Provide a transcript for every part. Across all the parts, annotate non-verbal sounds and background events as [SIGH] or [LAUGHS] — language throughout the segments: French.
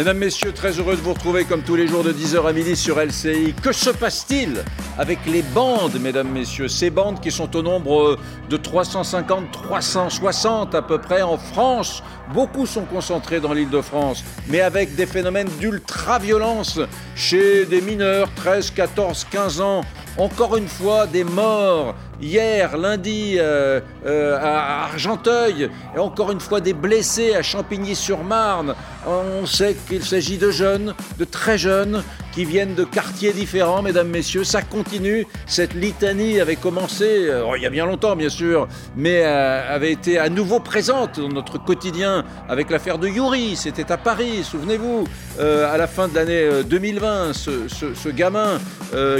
Mesdames, Messieurs, très heureux de vous retrouver comme tous les jours de 10h à midi sur LCI. Que se passe-t-il avec les bandes, Mesdames, Messieurs? Ces bandes qui sont au nombre de 350, 360 à peu près en France. Beaucoup sont concentrés dans l'île de France, mais avec des phénomènes d'ultra-violence chez des mineurs, 13, 14, 15 ans. Encore une fois, des morts. Hier, lundi, euh, euh, à Argenteuil, et encore une fois des blessés à Champigny-sur-Marne. On sait qu'il s'agit de jeunes, de très jeunes, qui viennent de quartiers différents, mesdames, messieurs. Ça continue. Cette litanie avait commencé, euh, il y a bien longtemps, bien sûr, mais avait été à nouveau présente dans notre quotidien avec l'affaire de Yuri. C'était à Paris, souvenez-vous, à la fin de l'année 2020, ce, ce gamin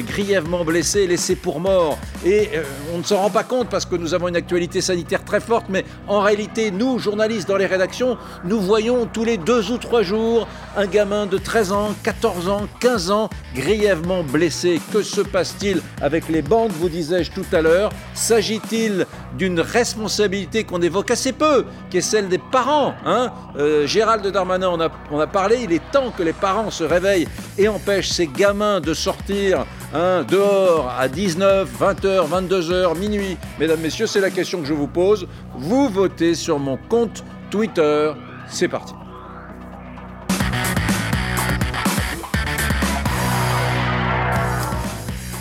grièvement blessé, laissé pour mort. Et on ne s'en rend pas compte parce que nous avons une actualité sanitaire très forte, mais en réalité, nous, journalistes dans les rédactions, nous voyons tous les deux ou trois jours un gamin de 13 ans, 14 ans, 15 ans, grièvement blessé. Que se passe-t-il avec les bandes, vous disais-je tout à l'heure? S'agit-il d'une responsabilité qu'on évoque assez peu, qui est celle des parents hein? Euh, Gérald Darmanin en a, on a parlé, il est temps que les parents se réveillent et empêchent ces gamins de sortir hein, dehors à 19, 20h, 22h, minuit. Mesdames, Messieurs, c'est la question que je vous pose. Vous votez sur mon compte Twitter. C'est parti.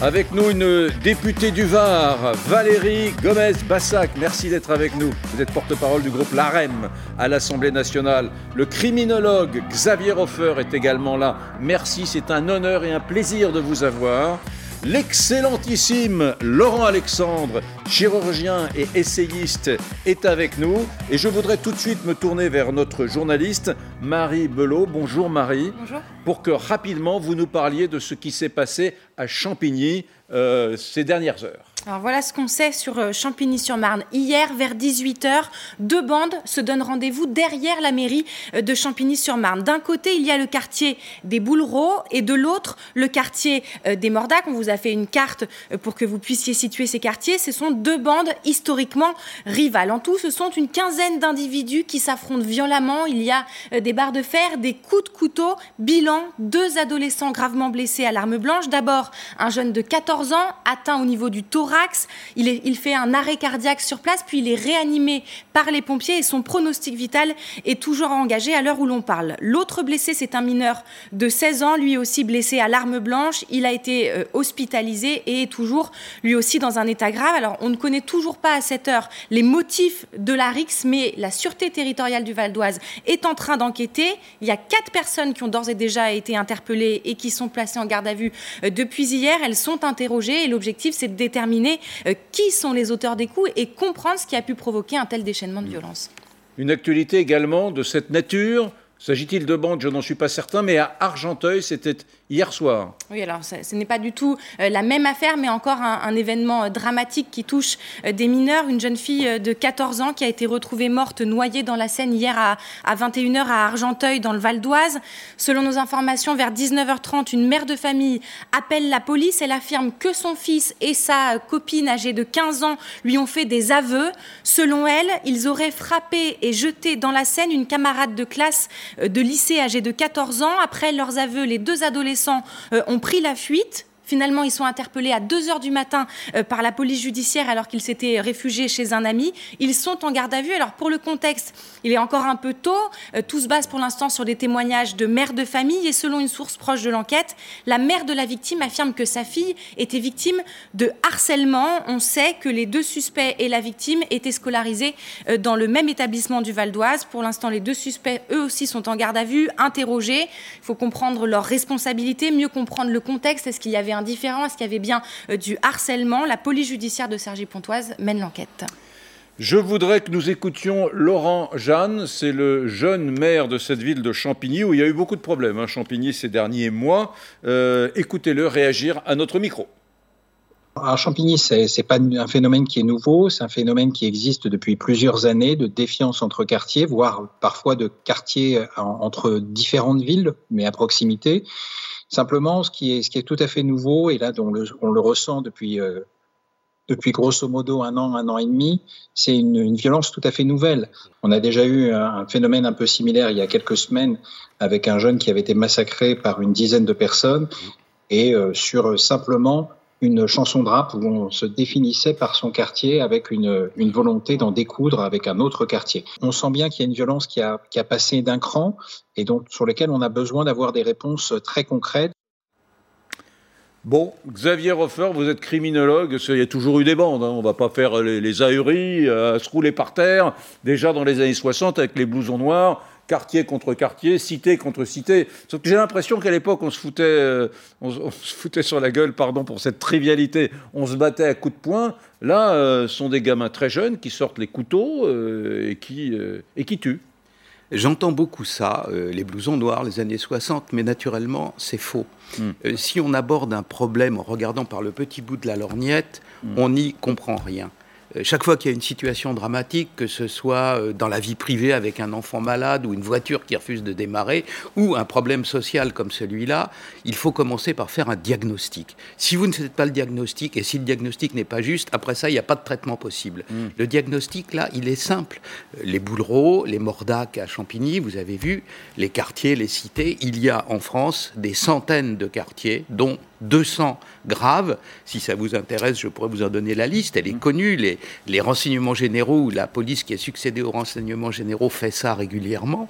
Avec nous, une députée du Var, Valérie Gomez-Bassac. Merci d'être avec nous. Vous êtes porte-parole du groupe LAREM à l'Assemblée nationale. Le criminologue Xavier Hofer est également là. Merci, c'est un honneur et un plaisir de vous avoir. L'excellentissime Laurent Alexandre, chirurgien et essayiste, est avec nous. Et je voudrais tout de suite me tourner vers notre journaliste, Marie Belot. Bonjour Marie. Bonjour. Pour que rapidement vous nous parliez de ce qui s'est passé à Champigny euh, ces dernières heures. Voilà ce qu'on sait sur euh, Champigny-sur-Marne. Hier, vers 18h, deux bandes se donnent rendez-vous derrière la mairie euh, de Champigny-sur-Marne. D'un côté, il y a le quartier des Boulereaux et de l'autre, le quartier euh, des Mordacs. On vous a fait une carte pour que vous puissiez situer ces quartiers. Ce sont deux bandes historiquement rivales. En tout, ce sont une quinzaine d'individus qui s'affrontent violemment. Il y a des barres de fer, des coups de couteau. Bilan, deux adolescents gravement blessés à l'arme blanche. D'abord, un jeune de 14 ans atteint au niveau du il, fait un arrêt cardiaque sur place, puis il est réanimé par les pompiers et son pronostic vital est toujours engagé à l'heure où l'on parle. L'autre blessé, c'est un mineur de 16 ans, lui aussi blessé à l'arme blanche. Il a été euh, hospitalisé et est toujours lui aussi dans un état grave. Alors on ne connaît toujours pas à cette heure les motifs de la RIX, mais la Sûreté territoriale du Val d'Oise est en train d'enquêter. Il y a quatre personnes qui ont d'ores et déjà été interpellées et qui sont placées en garde à vue euh, depuis hier. Elles sont interrogées et l'objectif, c'est de déterminer euh, qui sont les auteurs des coups et comprendre ce qui a pu provoquer un tel déchaînement de violence. Une actualité également de cette nature. S'agit-il de bandes? Je n'en suis pas certain, mais à Argenteuil, c'était hier soir. Oui, alors ce n'est pas du tout euh, la même affaire, mais encore un, événement euh, dramatique qui touche euh, des mineurs. Une jeune fille de 14 ans qui a été retrouvée morte, noyée dans la Seine hier à, à 21h à Argenteuil, dans le Val d'Oise. Selon nos informations, vers 19h30, une mère de famille appelle la police. Elle affirme que son fils et sa copine âgée de 15 ans lui ont fait des aveux. Selon elle, ils auraient frappé et jeté dans la Seine une camarade de classe de lycée âgée de 14 ans. Après leurs aveux, les deux adolescents euh, ont pris la fuite. Finalement, ils sont interpellés à 2 heures du matin euh, par la police judiciaire alors qu'ils s'étaient réfugiés chez un ami. Ils sont en garde à vue. Alors, pour le contexte, il est encore un peu tôt. Euh, tout se base pour l'instant sur des témoignages de mères de famille. Et selon une source proche de l'enquête, la mère de la victime affirme que sa fille était victime de harcèlement. On sait que les deux suspects et la victime étaient scolarisés euh, dans le même établissement du Val d'Oise. Pour l'instant, les deux suspects, eux aussi, sont en garde à vue, interrogés. Il faut comprendre leurs responsabilités, mieux comprendre le contexte. Est-ce qu'il y avait indifférent Est-ce qu'il y avait bien euh, du harcèlement? La police judiciaire de Cergy-Pontoise mène l'enquête. Je voudrais que nous écoutions Laurent Jeanne, c'est le jeune maire de cette ville de Champigny où il y a eu beaucoup de problèmes, hein, Champigny ces derniers mois. Euh, écoutez-le réagir à notre micro. Alors Champigny, c'est n'est pas un phénomène qui est nouveau, c'est un phénomène qui existe depuis plusieurs années de défiance entre quartiers, voire parfois de quartiers entre différentes villes, mais à proximité. Simplement, ce qui est, ce qui est tout à fait nouveau, et là on le, ressent depuis, euh, depuis grosso modo un an, un an et demi, c'est une, une, violence tout à fait nouvelle. On a déjà eu un phénomène un peu similaire il y a quelques semaines avec un jeune qui avait été massacré par une dizaine de personnes et euh, sur simplement une chanson de rap où on se définissait par son quartier avec une, volonté d'en découdre avec un autre quartier. On sent bien qu'il y a une violence qui a, passé d'un cran et donc sur lequel on a besoin d'avoir des réponses très concrètes. Bon, Xavier Roffer, vous êtes criminologue, il y a toujours eu des bandes, hein. on ne va pas faire les, les ahuries, euh, se rouler par terre. Déjà dans les années 60, avec les blousons noirs, quartier contre quartier, cité contre cité. Sauf que j'ai l'impression qu'à l'époque, on, se foutait, euh, on, on, se foutait sur la gueule, pardon pour cette trivialité, on se battait à coups de poing. Là, euh, sont des gamins très jeunes qui sortent les couteaux euh, et, qui, et qui tuent. J'entends beaucoup ça, euh, les blousons noirs, les années 60, mais naturellement, c'est faux. Mm. Euh, si on aborde un problème en regardant par le petit bout de la lorgnette, mm. on n'y comprend rien. Euh, chaque fois qu'il y a une situation dramatique, que ce soit euh, dans la vie privée avec un enfant malade ou une voiture qui refuse de démarrer, ou un problème social comme celui-là, il faut commencer par faire un diagnostic. Si vous ne faites pas le diagnostic, et si le diagnostic n'est pas juste, après ça, il n'y a pas de traitement possible. Mmh. Le diagnostic, là, il est simple. Euh, les Boulereaux, les Mordac à Champigny, vous avez vu, les quartiers, les cités, il y a en France des centaines de quartiers, dont 200 graves. Si ça vous intéresse, je pourrais vous en donner la liste. Elle est mmh. connue. Les, les renseignements généraux ou la police qui a succédé aux renseignements généraux fait ça régulièrement.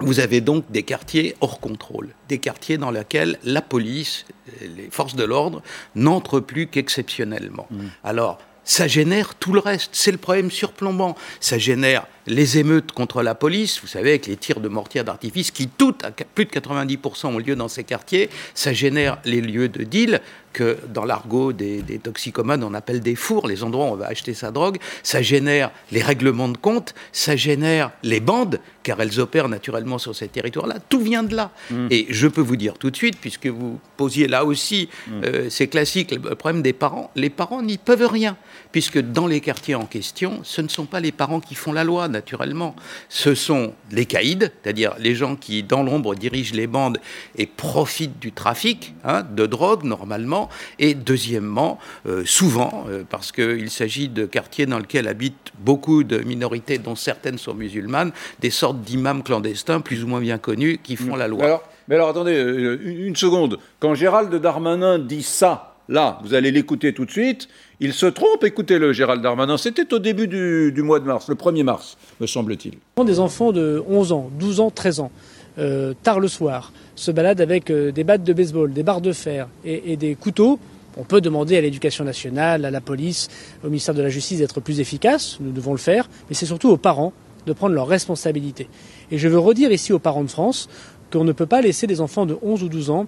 Vous avez donc des quartiers hors contrôle, des quartiers dans lesquels la police, les forces de l'ordre n'entrent plus qu'exceptionnellement. Mmh. Alors, ça génère tout le reste. C'est le problème surplombant. Ça génère les émeutes contre la police, vous savez, avec les tirs de mortier d'artifice qui, toutes, à plus de 90% ont lieu dans ces quartiers. Ça génère les lieux de deal que, dans l'argot des, des, toxicomanes, on appelle des fours, les endroits où on va acheter sa drogue. Ça génère les règlements de compte. Ça génère les bandes, car elles opèrent naturellement sur ces territoires-là. Tout vient de là. Mmh. Et je peux vous dire tout de suite, puisque vous posiez là aussi, mmh. euh, c'est classique, le problème des parents. Les parents n'y peuvent rien, puisque dans les quartiers en question, ce ne sont pas les parents qui font la loi naturellement. Ce sont les caïds, c'est-à-dire les gens qui, dans l'ombre, dirigent les bandes et profitent du trafic hein, de drogue, normalement. Et deuxièmement, euh, souvent, euh, parce qu'il s'agit de quartiers dans lesquels habitent beaucoup de minorités, dont certaines sont musulmanes, des sortes d'imams clandestins, plus ou moins bien connus, qui font la loi. Alors, mais alors, attendez, euh, une seconde. Quand Gérald Darmanin dit ça, là, vous allez l'écouter tout de suite, il se trompe, écoutez-le, Gérald Darmanin. C'était au début du, du, mois de mars, le 1er mars, me semble-t-il. Des enfants de 11 ans, 12 ans, 13 ans, euh, tard le soir, se baladent avec euh, des battes de baseball, des barres de fer et, et des couteaux. On peut demander à l'éducation nationale, à la police, au ministère de la Justice d'être plus efficace, nous devons le faire, mais c'est surtout aux parents de prendre leurs responsabilités. Et je veux redire ici aux parents de France qu'on ne peut pas laisser des enfants de 11 ou 12 ans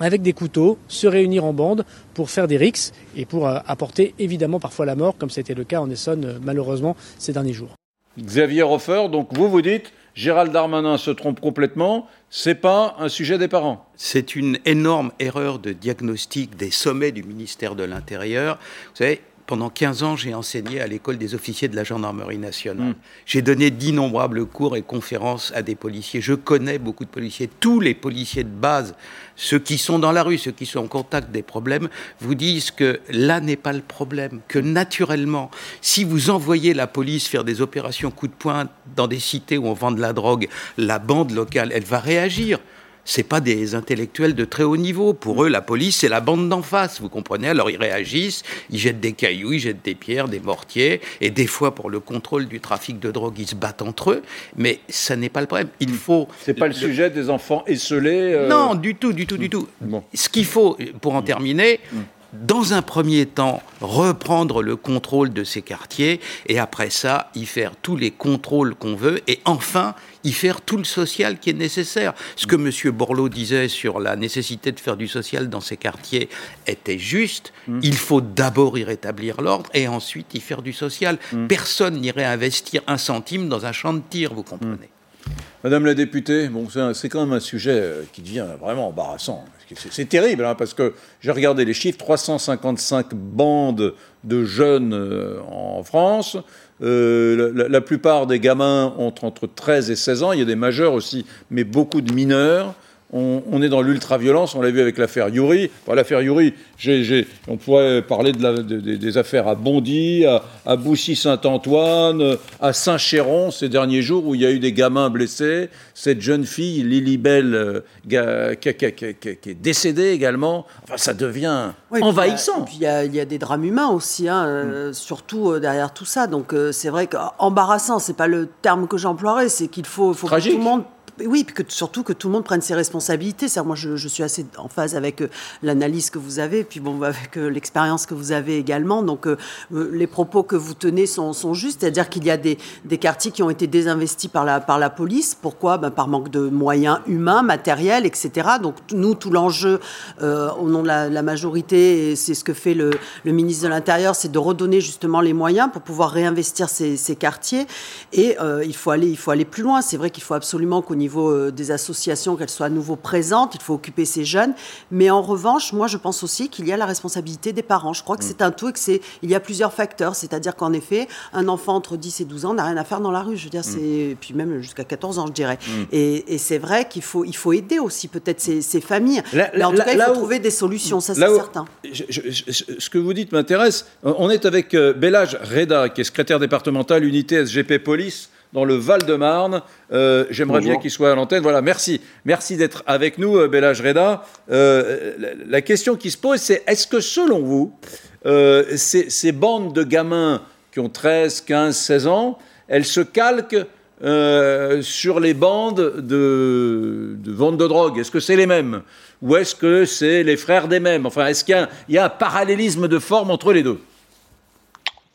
avec des couteaux, se réunir en bande pour faire des rixes et pour euh, apporter évidemment parfois la mort, comme c'était le cas en Essonne euh, malheureusement ces derniers jours. Xavier Hofer, donc vous vous dites, Gérald Darmanin se trompe complètement, c'est pas un sujet des parents. C'est une énorme erreur de diagnostic des sommets du ministère de l'Intérieur. Vous savez, pendant 15 ans, j'ai enseigné à l'école des officiers de la gendarmerie nationale. Mmh. J'ai donné d'innombrables cours et conférences à des policiers. Je connais beaucoup de policiers. Tous les policiers de base, ceux qui sont dans la rue, ceux qui sont en contact des problèmes, vous disent que là n'est pas le problème, que naturellement, si vous envoyez la police faire des opérations coup de poing dans des cités où on vend de la drogue, la bande locale, elle va réagir c'est pas des intellectuels de très haut niveau. Pour eux, la police, c'est la bande d'en face, vous comprenez? Alors ils réagissent, ils jettent des cailloux, ils jettent des pierres, des mortiers, et des fois, pour le contrôle du trafic de drogue, ils se battent entre eux. Mais ça n'est pas le problème. Il faut. C'est pas le, le, sujet des enfants esselés. Euh... Non, du tout, du tout, du tout. Bon. Ce qu'il faut, pour en terminer. Mmh dans un premier temps, reprendre le contrôle de ces quartiers et après ça, y faire tous les contrôles qu'on veut et enfin y faire tout le social qui est nécessaire. Ce que M. Borloo disait sur la nécessité de faire du social dans ces quartiers était juste. Mmh. Il faut d'abord y rétablir l'ordre et ensuite y faire du social. Mmh. Personne n'irait investir un centime dans un champ de tir, vous comprenez. Madame la députée, c'est quand même un sujet euh, qui devient vraiment embarrassant. C'est terrible, hein, parce que j'ai regardé les chiffres 355 bandes de jeunes euh, en France. Euh, la, la, plupart des gamins ont entre 13 et 16 ans. Il y a des majeurs aussi, mais beaucoup de mineurs. On, est dans l'ultra-violence, on l'a vu avec l'affaire Yuri. l'affaire Yuri, on pourrait parler des affaires à Bondy, à, Boussy-Saint-Antoine, à Saint-Chéron ces derniers jours où il y a eu des gamins blessés. Cette jeune fille, Lily Bell, euh, qui, est décédée également. Enfin, ça devient envahissant. Puis il y, a des drames humains aussi, hein, euh, mm. surtout euh, derrière tout ça. Donc c'est vrai qu'embarrassant, c'est pas le terme que j'emploierais, c'est qu'il faut, faut que tout le monde oui, puis que, surtout que tout le monde prenne ses responsabilités. Moi, je, suis assez en phase avec euh, l'analyse que vous avez, puis bon, avec euh, l'expérience que vous avez également. Donc, euh, les propos que vous tenez sont, justes, c'est-à-dire qu'il y a des, quartiers qui ont été désinvestis par la, par la police. Pourquoi? Ben, Par manque de moyens humains, matériels, etc. Donc, nous, tout l'enjeu, au nom de la, majorité, et c'est ce que fait le, ministre de l'Intérieur, c'est de redonner justement les moyens pour pouvoir réinvestir ces, ces quartiers. Et il, faut aller, il faut aller plus loin. C'est vrai qu'il faut absolument qu'au niveau niveau euh, des associations, qu'elles soient à nouveau présentes. Il faut occuper ces jeunes. Mais en revanche, moi, je pense aussi qu'il y a la responsabilité des parents. Je crois que mm. c'est un tout et que c'est, il y a plusieurs facteurs. C'est-à-dire qu'en effet, un enfant entre 10 et 12 ans n'a rien à faire dans la rue. Je veux dire, mm. c'est, puis même jusqu'à 14 ans, je dirais. Mm. Et, c'est vrai qu'il faut, il faut aider aussi peut-être ces, familles. mais en tout cas, il faut trouver des solutions, ça c'est certain. ce que vous dites m'intéresse. On est avec euh, Bellage Reda, qui est secrétaire départemental unité SGP Police dans le Val-de-Marne. Euh, j'aimerais bien qu'il soit à l'antenne. Voilà, merci. Merci d'être avec nous, euh, Bellage Reda. Euh, la, question qui se pose, c'est est-ce que selon vous, ces, bandes de gamins qui ont 13, 15, 16 ans, elles se calquent sur les bandes de, vente de drogue? Est-ce que c'est les mêmes? Ou est-ce que c'est les frères des mêmes? Enfin, est-ce qu'il y, a un parallélisme de forme entre les deux?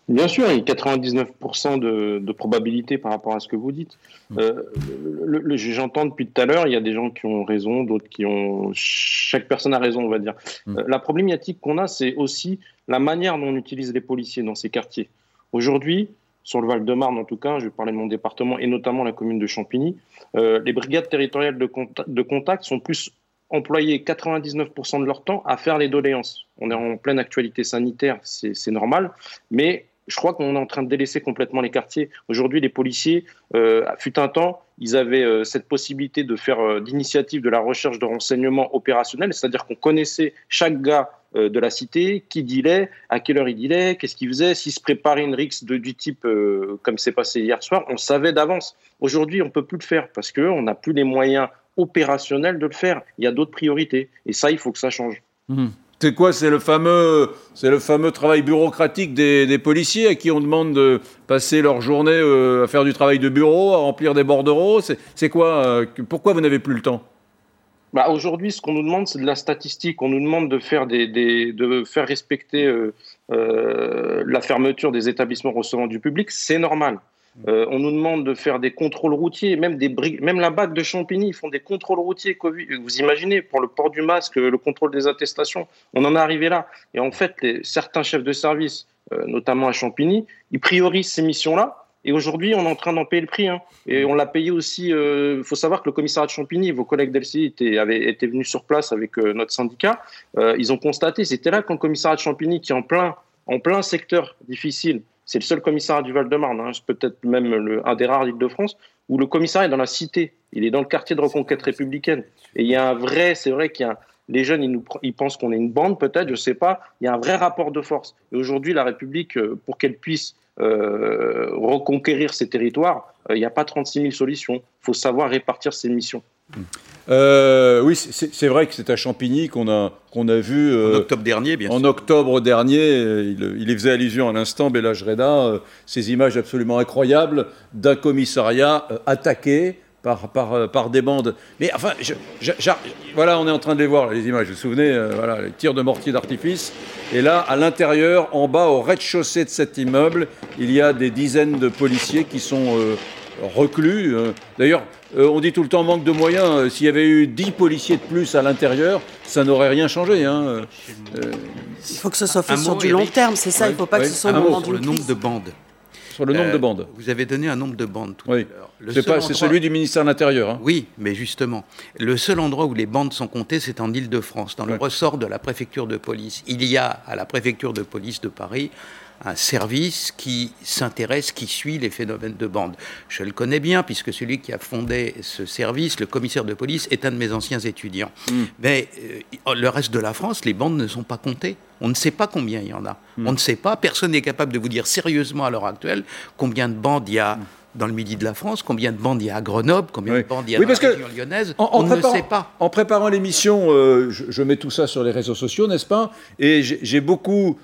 Bien sûr, il y a 99% de, de, probabilité par rapport à ce que vous dites. Mm. Euh, J'entends depuis tout à l'heure, il y a des gens qui ont raison, d'autres qui ont... Chaque personne a raison, on va dire. Mm. Euh, la problématique qu'on a, c'est aussi la manière dont on utilise les policiers dans ces quartiers. Aujourd'hui, sur le Val-de-Marne en tout cas, je vais parler de mon département et notamment la commune de Champigny, euh, les brigades territoriales de, de contact sont plus employés 99% de leur temps à faire les doléances. On est en pleine actualité sanitaire, c'est normal, mais je crois qu'on est en train de délaisser complètement les quartiers. Aujourd'hui, les policiers, euh, fut un temps, ils avaient euh, cette possibilité de faire euh, d'initiative de la recherche de renseignements opérationnels, c'est-à-dire qu'on connaissait chaque gars de la cité, qui dealait, à quelle heure il dealait, qu'est-ce qu'il faisait, s'il se préparait une rixe de, du type comme c'est passé hier soir, on savait d'avance. Aujourd'hui, on peut plus le faire parce qu'on n'a plus les moyens opérationnels de le faire. Il y a d'autres priorités. Et ça, il faut que ça change. Mmh. C'est quoi C'est le fameux, travail bureaucratique des, policiers à qui on demande de passer leur journée euh, à faire du travail de bureau, à remplir des bordereaux? C'est quoi euh, Pourquoi vous n'avez plus le temps? Bah Aujourd'hui, ce qu'on nous demande, c'est de la statistique. On nous demande de faire, des, de faire respecter euh, la fermeture des établissements recevant du public. C'est normal. Euh, on nous demande de faire des contrôles routiers, même, des même la BAC de Champigny, ils font des contrôles routiers Covid. Vous imaginez, pour le port du masque, le contrôle des attestations, on en est arrivé là. Et en fait, certains chefs de service, euh, notamment à Champigny, ils priorisent ces missions-là. Et aujourd'hui, on est en train d'en payer le prix. Hein. Et on l'a payé aussi. Il euh, faut savoir que le commissariat de Champigny, vos collègues d'LCI avaient été venus sur place avec notre syndicat. ils ont constaté, c'était là quand le commissariat de Champigny, qui est en plein, en plein secteur difficile, c'est le seul commissariat du Val-de-Marne, hein, peut-être même le, un des rares d'Île-de-France, où le commissariat est dans la cité. Il est dans le quartier de reconquête républicaine. Et il y a un vrai, c'est vrai qu'il y a les jeunes, ils, nous, ils pensent qu'on est une bande, peut-être, je ne sais pas. Il y a un vrai rapport de force. Et aujourd'hui, la République, euh, pour qu'elle puisse euh, reconquérir ses territoires, euh, il n'y a pas 36 000 solutions. Il faut savoir répartir ses missions. Euh, oui, c'est vrai que c'est à Champigny qu'on a, qu'on a vu. en octobre dernier, bien en sûr. En octobre dernier, il, il, y faisait allusion à l'instant, Bellage Reda, ces images absolument incroyables d'un commissariat attaqué par, par, par, des bandes. Mais enfin, voilà, on est en train de les voir, les images. Vous vous souvenez, voilà, les tirs de mortier d'artifice. Et là, à l'intérieur, en bas, au rez-de-chaussée de cet immeuble, il y a des dizaines de policiers qui sont reclus. D'ailleurs, euh, on dit tout le temps manque de moyens. Euh, s'il y avait eu 10 policiers de plus à l'intérieur, ça n'aurait rien changé. Hein. Euh, il faut que ce soit fait sur du long terme, c'est ça. Il ne faut pas que ce soit au moment sur le nombre de bandes. Sur le nombre de bandes. Vous avez donné un nombre de bandes tout oui. C'est celui du ministère de l'Intérieur. Hein. Oui, mais justement, le seul endroit où les bandes sont comptées, c'est en Île-de-France, dans le ressort de la préfecture de police. Il y a à la préfecture de police de Paris un service qui s'intéresse, qui suit les phénomènes de bande. Je le connais bien, puisque celui qui a fondé ce service, le commissaire de police, est un de mes anciens étudiants. Hmm. Mais euh, le reste de la France, les bandes ne sont pas comptées. On ne sait pas combien il y en a. Hmm. On ne sait pas, personne n'est capable de vous dire sérieusement à l'heure actuelle combien de bandes il y a. Hmm dans le midi de la France, combien de bandes il y a à Grenoble, combien de bandes il y a dans la région lyonnaise, en, on ne sait pas. En préparant l'émission, euh, je, mets tout ça sur les réseaux sociaux, n'est-ce pas? Et j'ai beaucoup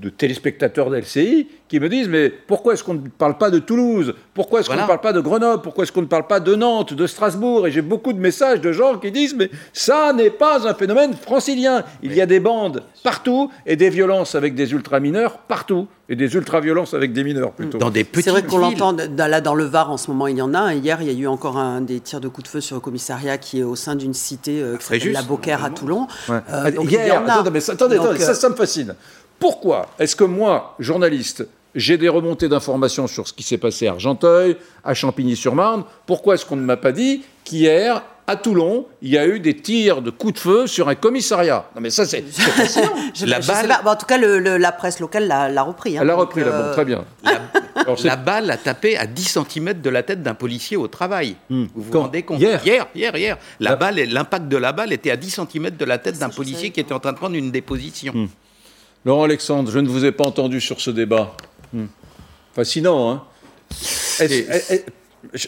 de téléspectateurs d'LCI qui me disent mais pourquoi est-ce qu'on ne parle pas de Toulouse? Pourquoi est-ce qu'on ne parle pas de Grenoble? Pourquoi est-ce qu'on ne parle pas de Nantes, de Strasbourg? Et j'ai beaucoup de messages de gens qui disent mais ça n'est pas un phénomène francilien. Il y a des bandes partout et des violences avec des ultra-mineurs partout et des ultra-violences avec des mineurs plutôt. Dans des C'est vrai qu'on l'entend là dans le Var en ce moment, il y en a. Hier, il y a eu encore un des tirs de coups de feu sur le commissariat qui est au sein d'une cité euh, qui s'appelle La Beaucaire à Toulon. Euh, Hier, attendez, attendez, ça, ça me fascine. Pourquoi est-ce que moi, journaliste, j'ai des remontées d'informations sur ce qui s'est passé à Argenteuil, à Champigny-sur-Marne? Pourquoi est-ce qu'on ne m'a pas dit qu'hier, à Toulon, il y a eu des tirs de coups de feu sur un commissariat? Non mais ça c'est [LAUGHS] la balle... en tout cas, la presse locale l'a repris. Hein, Elle l'a repris, là, euh, très bien. La... balle a tapé à 10 cm de la tête d'un policier au travail. Hmm. Vous vous rendez compte Hier, hier, hier. hier. La balle, l'impact de la balle était à 10 cm de la tête d'un policier qui était en train de prendre une déposition. Hmm. Laurent Alexandre, je ne vous ai pas entendu sur ce débat. Hmm. Fascinant, hein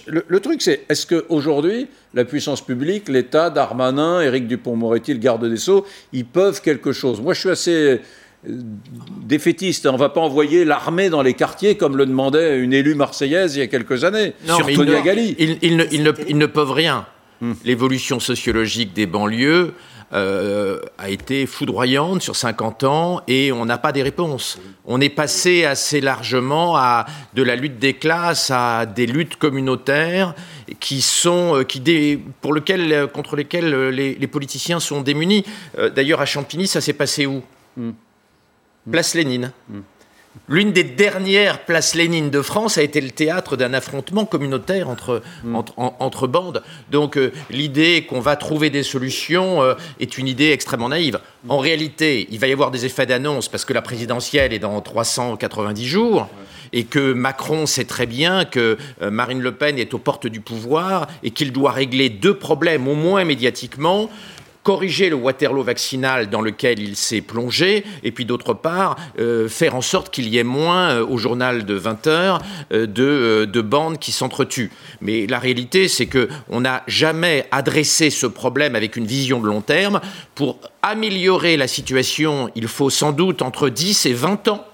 le, truc, c'est est-ce qu'aujourd'hui, la puissance publique, l'État, Darmanin, Éric Dupont-Moretti, le garde des Sceaux, ils peuvent quelque chose? Moi, je suis assez euh, défaitiste. On ne va pas envoyer l'armée dans les quartiers comme le demandait une élue marseillaise il y a quelques années, non, sur Tonia Gali. Ils, ne, peuvent rien. Hmm. L'évolution sociologique des banlieues, euh, a été foudroyante sur 50 ans et on n'a pas des réponses. On est passé assez largement à de la lutte des classes à des luttes communautaires qui sont, euh, qui pour lequel, contre lesquelles les, politiciens sont démunis. Euh, d'ailleurs, à Champigny, ça s'est passé où? Hmm. Place Lénine. Hmm. L'une des dernières places Lénine de France a été le théâtre d'un affrontement communautaire entre, mm. entre, bandes. Donc euh, l'idée qu'on va trouver des solutions euh, est une idée extrêmement naïve. En réalité, il va y avoir des effets d'annonce parce que la présidentielle est dans 390 jours et que Macron sait très bien que euh, Marine Le Pen est aux portes du pouvoir et qu'il doit régler deux problèmes, au moins médiatiquement corriger le Waterloo vaccinal dans lequel il s'est plongé, et puis d'autre part, euh, faire en sorte qu'il y ait moins euh, au journal de 20 heures euh, de, de, bandes qui s'entretuent. Mais la réalité, c'est qu'on n'a jamais adressé ce problème avec une vision de long terme. Pour améliorer la situation, il faut sans doute entre 10 et 20 ans.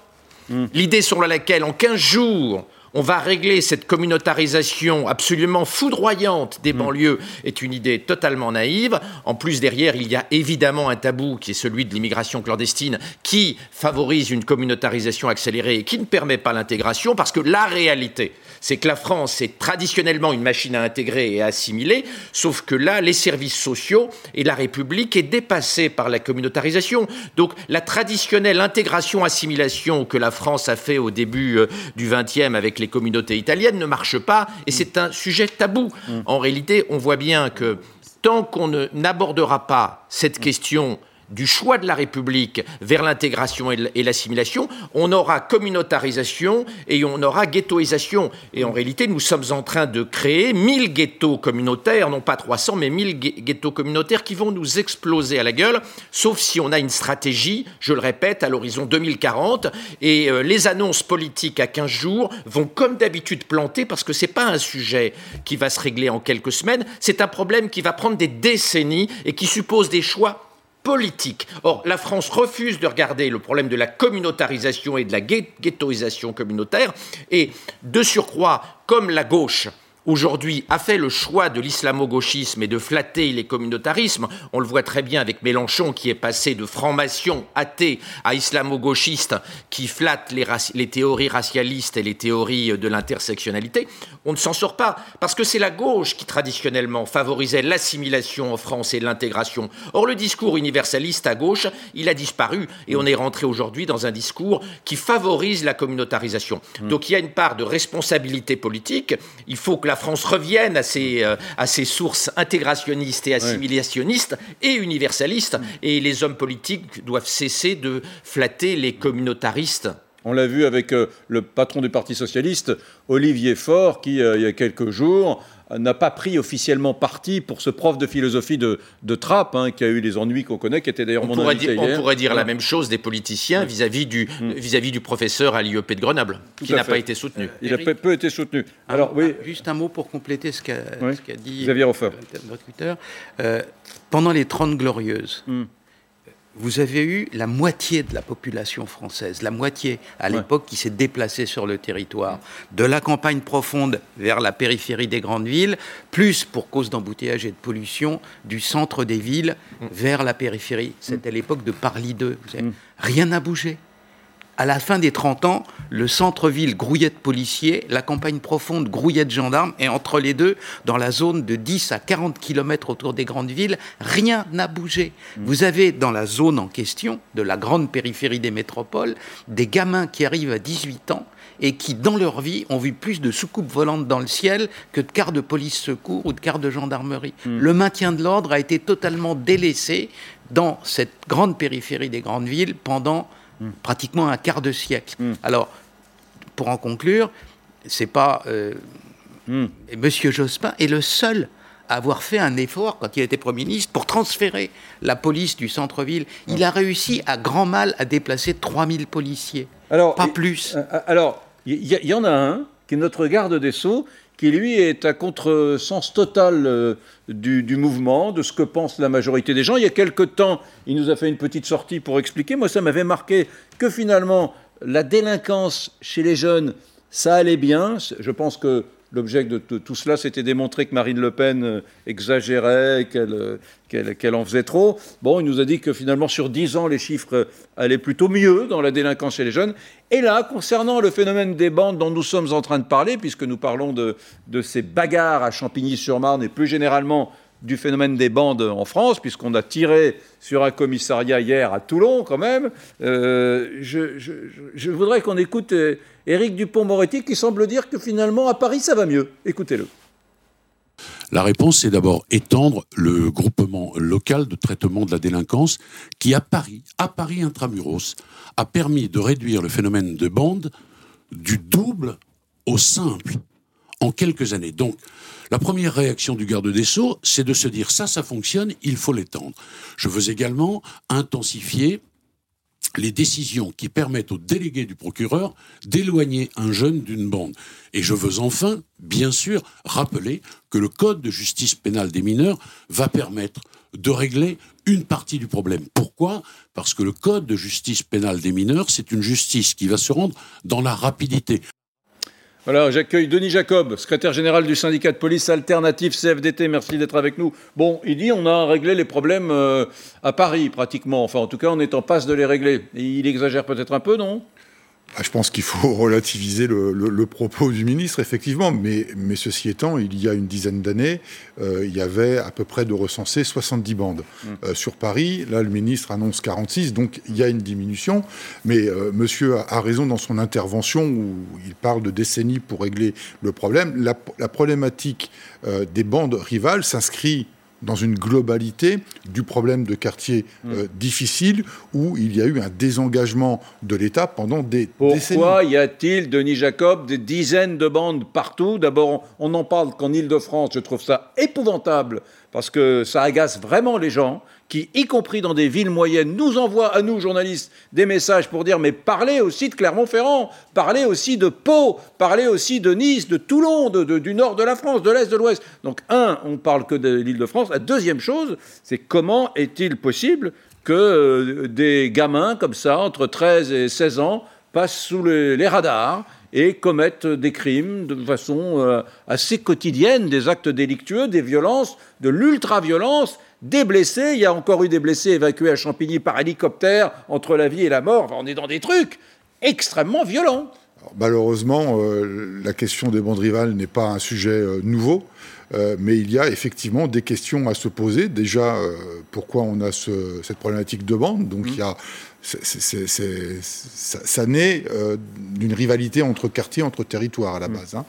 Mmh. L'idée sur laquelle, en 15 jours, on va régler cette communautarisation absolument foudroyante des mm. banlieues est une idée totalement naïve. En plus, derrière, il y a évidemment un tabou qui est celui de l'immigration clandestine qui favorise une communautarisation accélérée et qui ne permet pas l'intégration parce que la réalité, c'est que la France est traditionnellement une machine à intégrer et à assimiler, sauf que là, les services sociaux et la République est dépassée par la communautarisation. Donc la traditionnelle intégration-assimilation que la France a fait au début euh, du XXe avec les communautés italiennes ne marche pas et c'est un sujet tabou. Mm. En réalité, on voit bien que tant qu'on n'abordera pas cette question du choix de la République vers l'intégration et l'assimilation, on aura communautarisation et on aura ghettoisation. Et en réalité, nous sommes en train de créer 1000 ghettos communautaires, non pas 300, mais 1000 ghettos communautaires qui vont nous exploser à la gueule, sauf si on a une stratégie, je le répète, à l'horizon 2040. Et euh, les annonces politiques à 15 jours vont comme d'habitude planter parce que ce n'est pas un sujet qui va se régler en quelques semaines, c'est un problème qui va prendre des décennies et qui suppose des choix Or, la France refuse de regarder le problème de la communautarisation et de la ghettoisation communautaire, et de surcroît, comme la gauche aujourd'hui a fait le choix de l'islamo-gauchisme et de flatter les communautarismes. On le voit très bien avec Mélenchon qui est passé de franc-maçon athée à islamo-gauchiste qui flatte les, théories racialistes et les théories de l'intersectionnalité. On ne s'en sort pas parce que c'est la gauche qui traditionnellement favorisait l'assimilation en France et l'intégration. Or le discours universaliste à gauche, il a disparu et on est rentré aujourd'hui dans un discours qui favorise la communautarisation. Mmh. Donc il y a une part de responsabilité politique. Il faut que la France revienne à ses, euh, à ses sources intégrationnistes et assimilationnistes et universalistes. Et les hommes politiques doivent cesser de flatter les communautaristes On l'a vu avec le patron du Parti socialiste, Olivier Faure, qui, il y a quelques jours, n'a pas pris officiellement parti pour ce prof de philosophie de, de Trappes, hein, qui a eu les ennuis qu'on connaît, qui était d'ailleurs mon invité On pourrait dire la même chose des politiciens vis-à-vis du, mm. vis-à-vis du professeur à l'IEP de Grenoble, qui n'a pas été soutenu. Il a peu été soutenu. Alors, oui. Juste un mot pour compléter ce qu'a dit Xavier Hofer. Euh, pendant les Trente Glorieuses, mm vous avez eu la moitié de la population française, la moitié à l'époque qui s'est déplacée sur le territoire, de la campagne profonde vers la périphérie des grandes villes, plus pour cause d'embouteillage et de pollution, du centre des villes mm. vers la périphérie. C'était l'époque de Paris 2. Mm. Rien n'a bougé à la fin des 30 ans, le centre-ville grouillait de policiers, la campagne profonde grouillait de gendarmes, et entre les deux, dans la zone de 10 à 40 km autour des grandes villes, rien n'a bougé. Mmh. Vous avez dans la zone en question, de la grande périphérie des métropoles, des gamins qui arrivent à 18 ans et qui, dans leur vie, ont vu plus de soucoupes volantes dans le ciel que de cars de police secours ou de cars de gendarmerie. Mmh. Le maintien de l'ordre a été totalement délaissé dans cette grande périphérie des grandes villes pendant pratiquement un quart de siècle. Hmm. Alors, pour en conclure, c'est pas. Euh, hmm. Monsieur Jospin est le seul à avoir fait un effort quand il était Premier ministre pour transférer la police du centre-ville. Il hmm. a réussi à grand mal à déplacer 3000 policiers. Alors, pas plus. Alors, il y, en a un qui est notre garde des Sceaux qui lui est à contresens total euh, du, mouvement, de ce que pense la majorité des gens. Il y a quelque temps, il nous a fait une petite sortie pour expliquer. Moi, ça m'avait marqué que finalement, la délinquance chez les jeunes, ça allait bien. Je pense que L'objet de tout cela, c'était démontrer que Marine Le Pen euh, exagérait, euh, qu'elle en faisait trop. Bon, il nous a dit que finalement, sur 10 ans, les chiffres allaient plutôt mieux dans la délinquance chez les jeunes. Et là, concernant le phénomène des bandes dont nous sommes en train de parler, puisque nous parlons de ces bagarres à Champigny-sur-Marne et plus généralement du phénomène des bandes en France, puisqu'on a tiré sur un commissariat hier à Toulon quand même. Euh, je, voudrais qu'on écoute euh, Éric Dupont-Moretti qui semble dire que finalement à Paris ça va mieux. Écoutez-le. La réponse, c'est d'abord étendre le groupement local de traitement de la délinquance qui, à Paris, à Paris intramuros, a permis de réduire le phénomène de bande du double au simple en quelques années. Donc, la première réaction du garde des Sceaux, c'est de se dire ça, ça fonctionne, il faut l'étendre. Je veux également intensifier les décisions qui permettent aux délégués du procureur d'éloigner un jeune d'une bande. Et je veux enfin, bien sûr, rappeler que le Code de justice pénale des mineurs va permettre de régler une partie du problème. Pourquoi? Parce que le Code de justice pénale des mineurs, c'est une justice qui va se rendre dans la rapidité. Voilà, j'accueille Denis Jacob, secrétaire général du syndicat de police alternative CFDT. Merci d'être avec nous. Bon, il dit on a réglé les problèmes euh, à Paris pratiquement. Enfin, en tout cas, on est en passe de les régler. il exagère peut-être un peu, non? Je pense qu'il faut [LAUGHS] relativiser le, propos du ministre, effectivement, mais, mais, ceci étant, il y a une dizaine d'années, euh, il y avait à peu près de recensés 70 bandes mmh. euh, sur Paris. Là, le ministre annonce 46, donc il y a une diminution. Mais euh, monsieur a, raison dans son intervention où il parle de décennies pour régler le problème. La, la problématique des bandes rivales s'inscrit dans une globalité du problème de quartier mm. euh, difficile où il y a eu un désengagement de l'État pendant des décennies. Pourquoi y a-t-il, Denis Jacob, des dizaines de bandes partout? D'abord, on n'en parle qu'en Ile-de-France. Je trouve ça épouvantable parce que ça agace vraiment les gens qui, y compris dans des villes moyennes, nous envoient à nous, journalistes, des messages pour dire mais parlez aussi de Clermont-Ferrand, parlez aussi de Pau, parlez aussi de Nice, de Toulon, du nord de la France, de l'est, de l'ouest. Donc, un, on parle que de l'île de France. La deuxième chose, c'est comment est-il possible que euh, des gamins comme ça, entre 13 et 16 ans, passent sous les, radars et commettent des crimes de façon euh, assez quotidienne, des actes délictueux, des violences, de l'ultra-violence des blessés. Il y a encore eu des blessés évacués à Champigny par hélicoptère entre la vie et la mort. on est dans des trucs extrêmement violents. malheureusement, euh, la question des bandes rivales n'est pas un sujet euh, nouveau. Euh, mais il y a effectivement des questions à se poser. Déjà, pourquoi on a cette problématique de bande? Donc, il y a ça, naît d'une rivalité entre quartiers, entre territoires à la mm. base. Hein.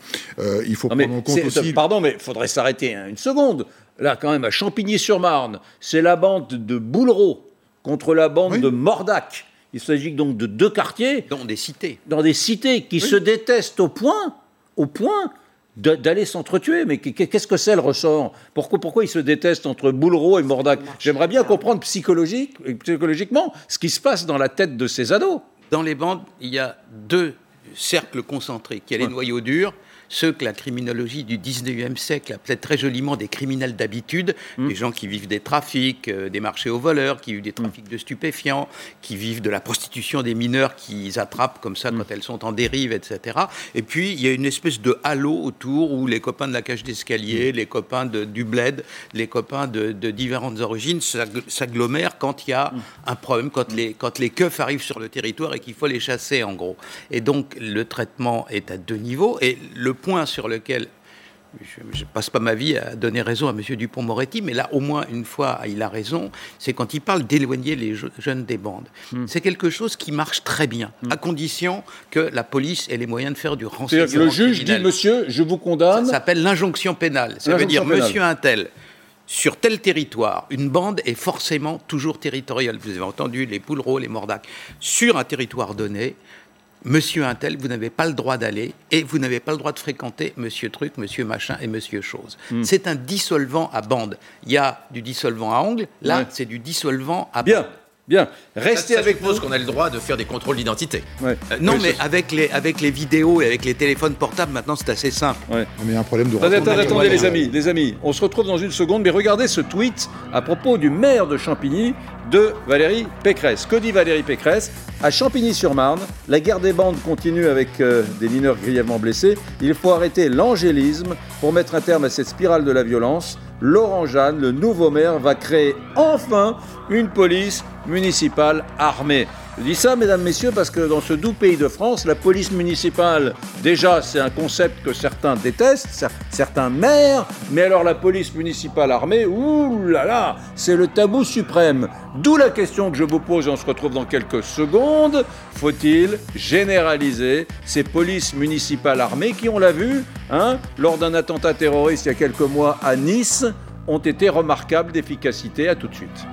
il faut prendre en compte aussi. Pardon, mais il faudrait s'arrêter une seconde là quand même à Champigny-sur-Marne, c'est la bande de Boulereau contre la bande de Mordac Il s'agit donc de deux quartiers. Dans des cités. Dans des cités qui se détestent au point, au point d'aller s'entretuer. Mais qu'est-ce que c'est le ressort? Pourquoi, pourquoi ils se détestent entre Boulreau et Mordac? J'aimerais bien comprendre psychologique, psychologiquement ce qui se passe dans la tête de ces ados. Dans les bandes, il y a deux cercles concentrés. Il y a les noyaux durs ceux que la criminologie du 19e siècle appelait très joliment des criminels d'habitude, mmh. des gens qui vivent des trafics, euh, des marchés aux voleurs, qui vivent des trafics de stupéfiants, qui vivent de la prostitution des mineurs qu'ils attrapent comme ça mmh. quand elles sont en dérive, etc. Et puis, il y a une espèce de halo autour où les copains de la cage d'escalier, mmh. les copains de, du bled, les copains de, différentes origines s'agglomèrent quand il y a un problème, quand les, quand les keufs arrivent sur le territoire et qu'il faut les chasser, en gros. Et donc, le traitement est à deux niveaux. Et le point sur lequel je ne passe pas ma vie à donner raison à M. Dupont-Moretti, mais là, au moins une fois, il a raison, c'est quand il parle d'éloigner les jeunes des bandes. Hmm. C'est quelque chose qui marche très bien, hmm. à condition que la police ait les moyens de faire du renseignement. Le juge dit, monsieur, je vous condamne. Ça s'appelle l'injonction pénale. Ça veut dire, monsieur un tel, sur tel territoire, une bande est forcément toujours territoriale. Vous avez entendu les Poulereaux, les Mordac. Sur un territoire donné, Monsieur Intel, vous n'avez pas le droit d'aller et vous n'avez pas le droit de fréquenter Monsieur Truc, Monsieur Machin et Monsieur Chose. Hmm. C'est un dissolvant à bande. Il y a du dissolvant à ongles, là, c'est du dissolvant à Bien. Bien, restez avec nous. qu'on a le droit de faire des contrôles d'identité. Euh, non, mais avec les, avec les vidéos et avec les téléphones portables, maintenant, c'est assez simple. Mais il y a un problème de... Attendez, attendez, les amis, les amis, on se retrouve dans une seconde, mais regardez ce tweet à propos du maire de Champigny, de Valérie Pécresse. Que dit Valérie Pécresse? À Champigny-sur-Marne, la guerre des bandes continue avec euh, des mineurs grièvement blessés. Il faut arrêter l'angélisme pour mettre un terme à cette spirale de la violence. Laurent Jeanne, le nouveau maire, va créer enfin une police municipale armée. Je dis ça, mesdames, messieurs, parce que dans ce doux pays de France, la police municipale, déjà, c'est un concept que certains détestent, certains maires, mais alors la police municipale armée, ouh là là, c'est le tabou suprême. D'où la question que je vous pose, et on se retrouve dans quelques secondes, faut-il généraliser ces polices municipales armées qui, on l'a vu, hein, lors d'un attentat terroriste il y a quelques mois à Nice, ont été remarquables d'efficacité? À tout de suite.